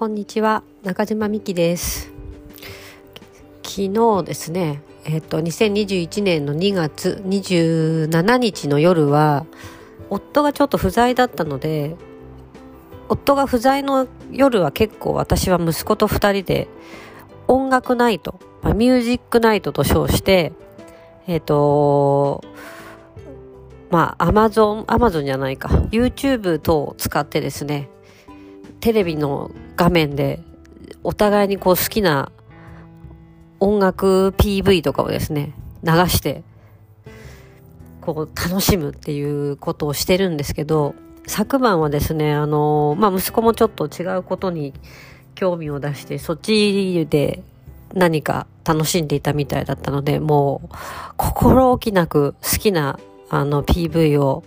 こんにちは中島美希です。昨日ですねえっ、と2021年の2月27日の夜は夫がちょっと不在だったので夫が不在の夜は結構私は息子と2人で音楽ナイト、まあ、ミュージックナイトと称してえっ、とまあ、アマゾン、アマゾンじゃないか、YouTube 等を使ってですね、テレビの画面でお互いにこう好きな音楽 PV とかをですね、流して、こう楽しむっていうことをしてるんですけど、昨晩はですね、あの、まあ、息子もちょっと違うことに興味を出して、そっちで何か楽しんでいたみたいだったので、もう心置きなく好きなあの PV を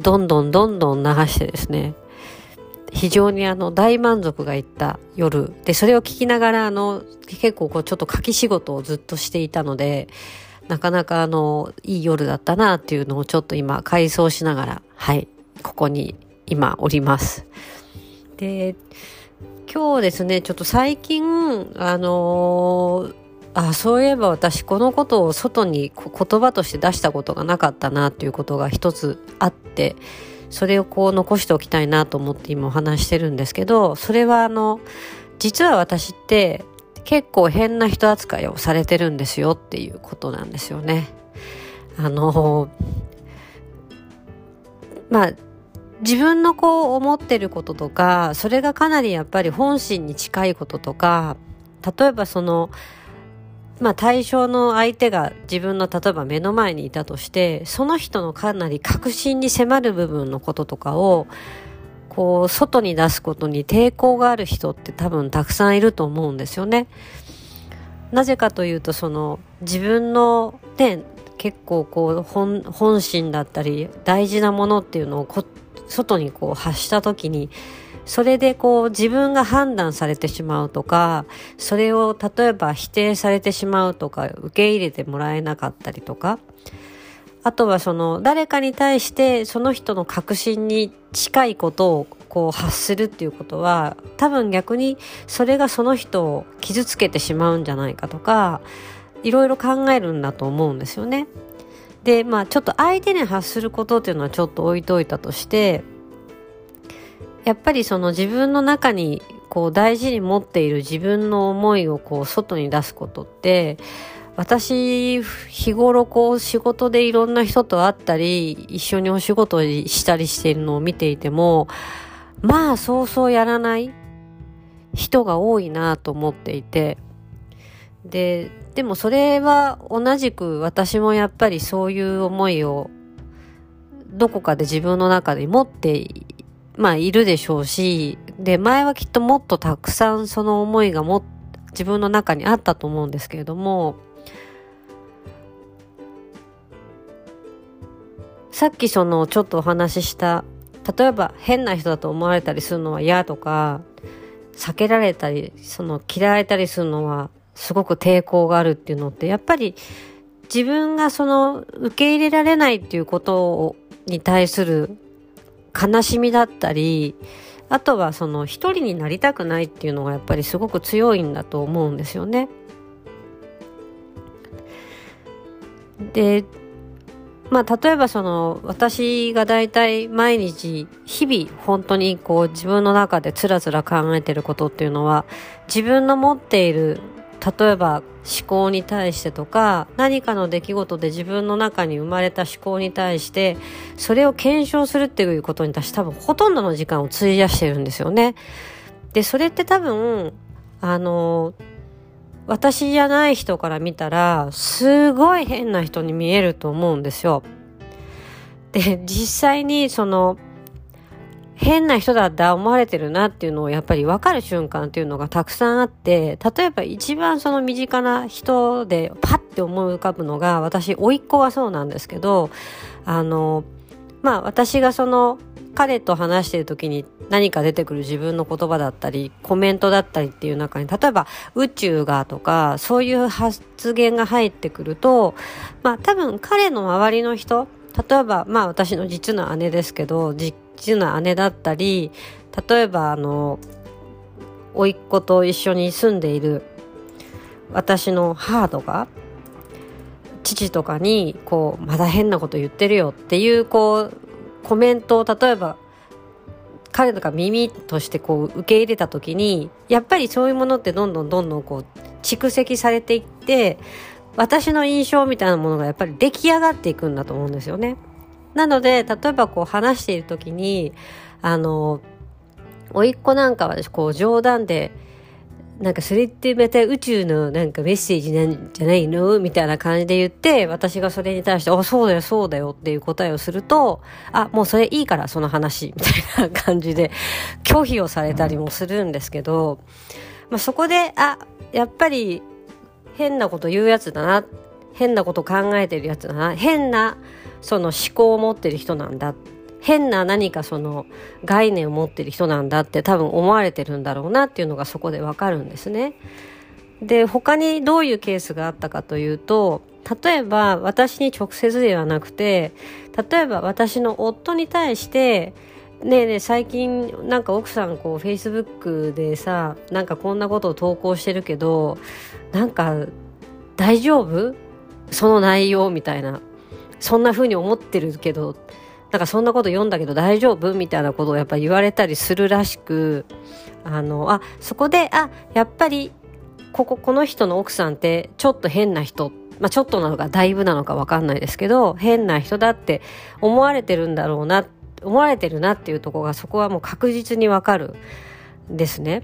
どんどんどんどん流してですね、非常にあの大満足がいった夜。でそれを聞きながらあの結構こうちょっと書き仕事をずっとしていたのでなかなかあのいい夜だったなっていうのをちょっと今回想しながらはいここに今おります。で今日ですねちょっと最近あのーあそういえば私このことを外に言葉として出したことがなかったなっていうことが一つあってそれをこう残しておきたいなと思って今お話してるんですけど、それはあの、実は私って結構変な人扱いをされてるんですよっていうことなんですよね。あの、まあ、自分のこう思ってることとか、それがかなりやっぱり本心に近いこととか、例えばその、まあ対象の相手が自分の例えば目の前にいたとして、その人のかなり確信に迫る部分のこととかを、こう、外に出すことに抵抗がある人って多分たくさんいると思うんですよね。なぜかというと、その、自分のね、結構こう本、本心だったり、大事なものっていうのをこ外にこう発した時に、それでこう自分が判断されてしまうとか、それを例えば否定されてしまうとか、受け入れてもらえなかったりとか、あとはその誰かに対してその人の確信に近いことをこう発するっていうことは多分逆にそれがその人を傷つけてしまうんじゃないかとかいろいろ考えるんだと思うんですよね。でまあちょっと相手に発することっていうのはちょっと置いといたとしてやっぱりその自分の中にこう大事に持っている自分の思いをこう外に出すことって私日頃こう仕事でいろんな人と会ったり一緒にお仕事したりしているのを見ていてもまあそうそうやらない人が多いなと思っていて。ででもそれは同じく私もやっぱりそういう思いをどこかで自分の中で持ってまあいるでしょうし、で、前はきっともっとたくさんその思いがも自分の中にあったと思うんですけれども、さっきそのちょっとお話しした、例えば変な人だと思われたりするのは嫌とか、避けられたり、その嫌われたりするのはすごく抵抗があるっていうのって、やっぱり自分がその受け入れられないっていうことに対する悲しみだったり、あとはその一人になりたくないっていうのがやっぱりすごく強いんだと思うんですよね。で、まあ例えばその私が大体毎日日々本当にこう自分の中でつらつら考えてることっていうのは自分の持っている例えば思考に対してとか何かの出来事で自分の中に生まれた思考に対してそれを検証するっていうことに対して多分ほとんどの時間を費やしてるんですよね。でそれって多分あの私じゃない人から見たらすごい変な人に見えると思うんですよ。で実際にその変な人だって思われてるなっていうのをやっぱり分かる瞬間っていうのがたくさんあって、例えば一番その身近な人でパッて思い浮かぶのが、私、甥っ子はそうなんですけど、あの、まあ私がその彼と話してる時に何か出てくる自分の言葉だったり、コメントだったりっていう中に、例えば宇宙がとか、そういう発言が入ってくると、まあ多分彼の周りの人、例えば、まあ私の実の姉ですけど、実な姉だったり、例えばあの、甥っ子と一緒に住んでいる私の母とか父とかにこうまだ変なこと言ってるよっていうこうコメントを例えば彼とか耳としてこう受け入れた時にやっぱりそういうものってどんどんどんどんこう蓄積されていって私の印象みたいなものがやっぱり出来上がっていくんだと思うんですよね。なので例えばこう話している時にあの甥っ子なんかはこう冗談でなんかそれってまた宇宙のなんかメッセージなんじゃないのみたいな感じで言って、私がそれに対して、あ、そうだよ、そうだよっていう答えをすると、あ、もうそれいいから、その話、みたいな感じで拒否をされたりもするんですけど、まあ、そこで、あ、やっぱり変なこと言うやつだな、変なこと考えてるやつだな、変なその思考を持ってる人なんだ。変な何かその概念を持ってる人なんだって多分思われてるんだろうなっていうのがそこでわかるんですね。で他にどういうケースがあったかというと例えば私に直接ではなくて例えば私の夫に対してねえねえ最近なんか奥さんこうフェイスブックでさなんかこんなことを投稿してるけどなんか大丈夫？その内容みたいな。そんな風に思ってるけどなんかそんなこと読んだけど大丈夫？みたいなことをやっぱ言われたりするらしく、あの、あ、そこで、あ、やっぱり、ここ、この人の奥さんってちょっと変な人、まあちょっとなのかだいぶなのかわかんないですけど、変な人だって思われてるんだろうなっ、思われてるなっていうとこがそこはもう確実にわかるんですね。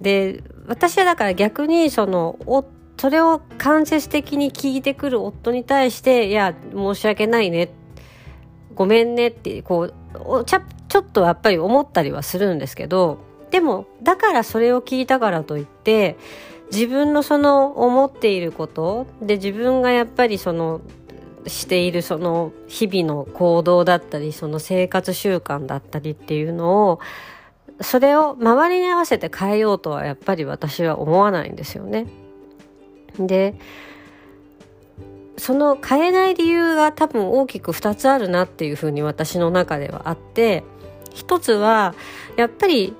で、私はだから逆にその、おそれを間接的に聞いてくる夫に対して、いや、申し訳ないねごめんねってこうちゃちょっとやっぱり思ったりはするんですけどでもだからそれを聞いたからといって自分のその思っていることで自分がやっぱりそのしているその日々の行動だったりその生活習慣だったりっていうのをそれを周りに合わせて変えようとはやっぱり私は思わないんですよね。でその変えない理由が多分大きく2つあるなっていうふうに私の中ではあって一つはやっぱり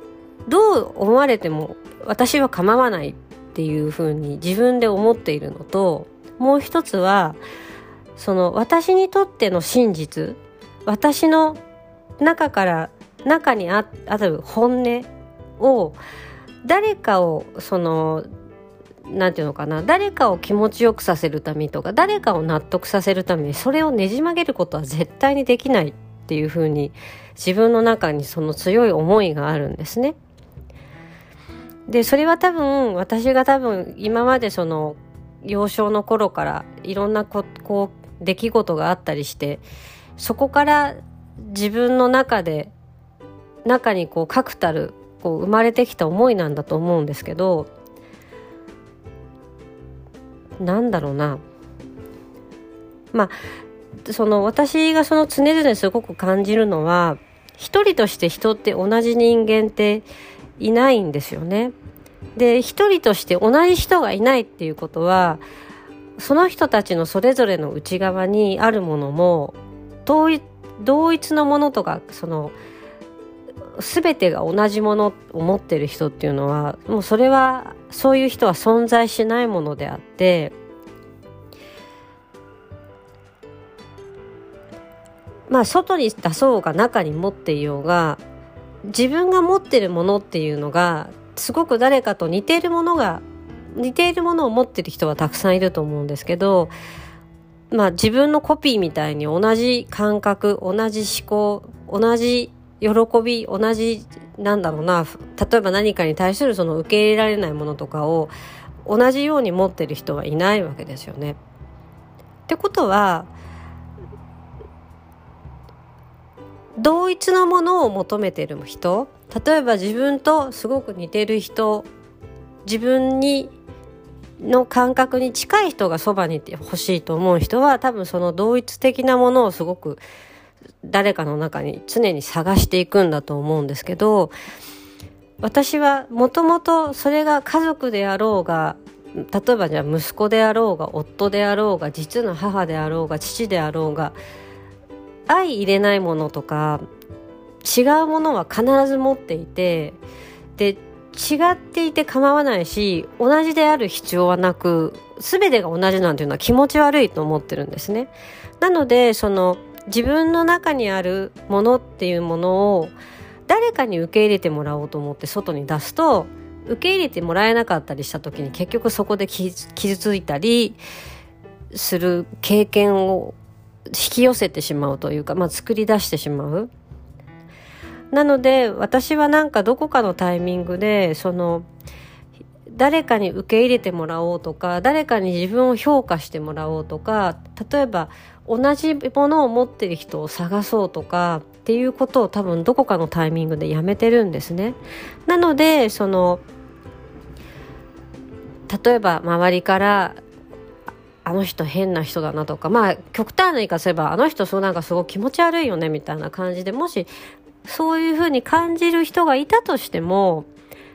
どう思われても私は構わないっていうふうに自分で思っているのともう一つはその私にとっての真実私の中から中にあたる本音を誰かをそのなんていうのかな誰かを気持ちよくさせるためとか誰かを納得させるためにそれをねじ曲げることは絶対にできないっていうふうに自分の中にその強い思いがあるんですね。でそれは多分私が多分今までその幼少の頃からいろんなここう出来事があったりしてそこから自分の中で中にこう確たるこう生まれてきた思いなんだと思うんですけどなんだろうなまあその私がその常々すごく感じるのは一人として人って同じ人間っていないんですよね。で一人として同じ人がいないっていうことはその人たちのそれぞれの内側にあるものも同一同一のものとかその全てが同じものを持ってる人っていうのはもうそれはそういう人は存在しないものであってまあ外に出そうが中に持っていようが自分が持ってるものっていうのがすごく誰かと似ているものが似ているものを持ってる人はたくさんいると思うんですけどまあ自分のコピーみたいに同じ感覚同じ思考同じ喜び同じなんだろうな例えば何かに対するその受け入れられないものとかを同じように持ってる人はいないわけですよね。ってことは同一のものを求めてる人例えば自分とすごく似てる人自分にの感覚に近い人がそばにいてほしいと思う人は多分その同一的なものをすごく誰かの中に常に探していくんだと思うんですけど私はもともとそれが家族であろうが例えばじゃあ息子であろうが夫であろうが実の母であろうが父であろうが相入れないものとか違うものは必ず持っていてで違っていて構わないし同じである必要はなく全てが同じなんていうのは気持ち悪いと思ってるんですね。なのでその自分の中にあるものっていうものを誰かに受け入れてもらおうと思って外に出すと受け入れてもらえなかったりした時に結局そこで傷ついたりする経験を引き寄せてしまうというか、まあ、作り出してしまう。なので私はなんかどこかのタイミングでその誰かに受け入れてもらおうとか誰かに自分を評価してもらおうとか例えば同じものを持ってる人を探そうとかっていうことを多分どこかのタイミングでやめてるんですね。なのでその例えば周りからあの人変な人だなとかまあ極端な言い方すればあの人そうなんかすごい気持ち悪いよねみたいな感じでもしそういうふうに感じる人がいたとしても、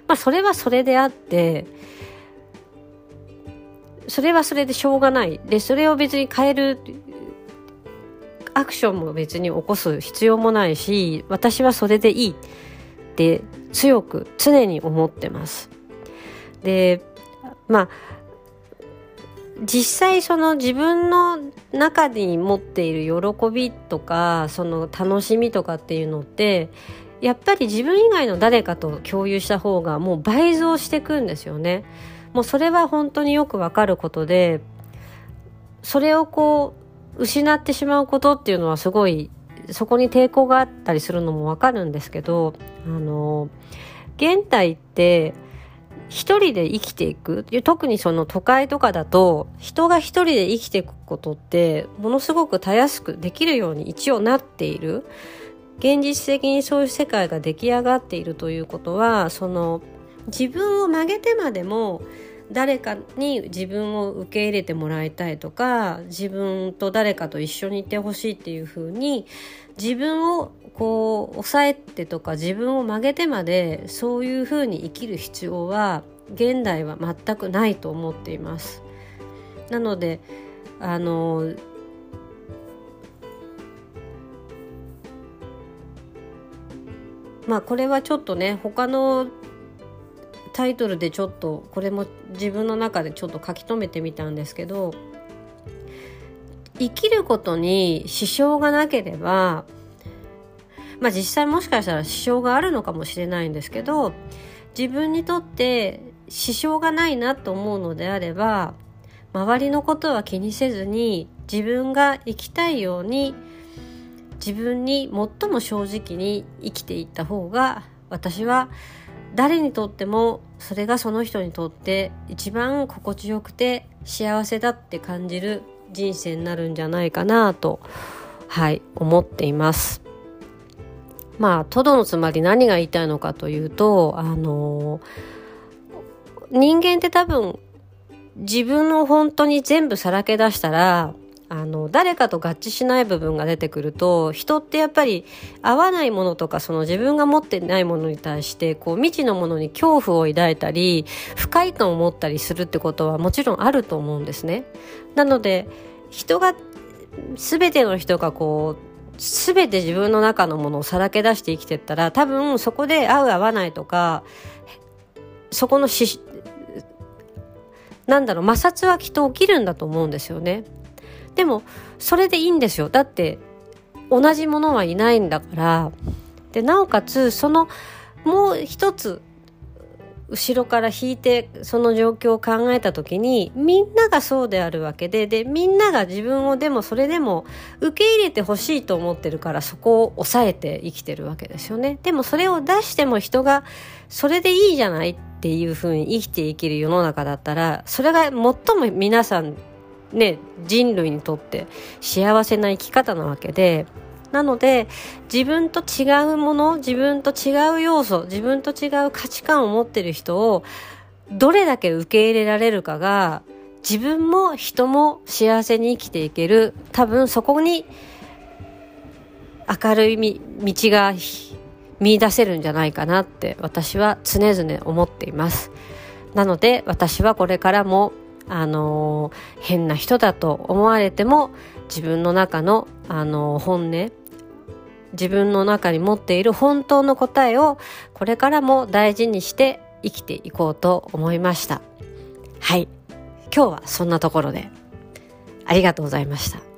まあそれはそれであって、それはそれでしょうがない。で、それを別に変えるアクションも別に起こす必要もないし、私はそれでいいって強く常に思ってます。で、まあ、実際その自分の中に持っている喜びとかその楽しみとかっていうのってやっぱり自分以外の誰かと共有した方がもう倍増していくんですよね。もうそれは本当によくわかることでそれをこう失ってしまうことっていうのはすごいそこに抵抗があったりするのもわかるんですけどあの現代って一人で生きていく。特にその都会とかだと人が一人で生きていくことってものすごくたやすくできるように一応なっている。現実的にそういう世界が出来上がっているということはその自分を曲げてまでも誰かに自分を受け入れてもらいたいとか自分と誰かと一緒にいてほしいっていうふうに自分をこう抑えてとか自分を曲げてまでそういうふうに生きる必要は現代は全くないと思っています。なのであのまあこれはちょっとね他のタイトルでちょっとこれも自分の中でちょっと書き留めてみたんですけど生きることに支障がなければまあ実際もしかしたら支障があるのかもしれないんですけど自分にとって支障がないなと思うのであれば周りのことは気にせずに自分が生きたいように自分に最も正直に生きていった方が私は誰にとってもそれがその人にとって一番心地よくて幸せだって感じる人生になるんじゃないかなとはい思っています。まあトドのつまり何が言いたいのかというとあの人間って多分自分の本当に全部さらけ出したらあの、誰かと合致しない部分が出てくると、人ってやっぱり合わないものとか、その自分が持ってないものに対して、こう未知のものに恐怖を抱いたり、不快感を持ったりするってことはもちろんあると思うんですね。なので、人が、すべての人がこう、すべて自分の中のものをさらけ出して生きてったら、多分そこで合う合わないとか、そこのし、なんだろう、摩擦はきっと起きるんだと思うんですよね。でも、それでいいんですよ。だって、同じものはいないんだから。で、なおかつ、その、もう一つ、後ろから引いてその状況を考えた時にみんながそうであるわけででみんなが自分をでもそれでも受け入れてほしいと思ってるからそこを抑えて生きてるわけですよねでもそれを出しても人がそれでいいじゃないっていうふうに生きていける世の中だったらそれが最も皆さんね、人類にとって幸せな生き方なわけで、なので、自分と違うもの、自分と違う要素、自分と違う価値観を持ってる人を、どれだけ受け入れられるかが、自分も人も幸せに生きていける、多分そこに明るい道が見出せるんじゃないかなって私は常々思っています。なので私はこれからもあの変な人だと思われても自分の中の、あの本音自分の中に持っている本当の答えをこれからも大事にして生きていこうと思いました。はい。今日はそんなところでありがとうございました。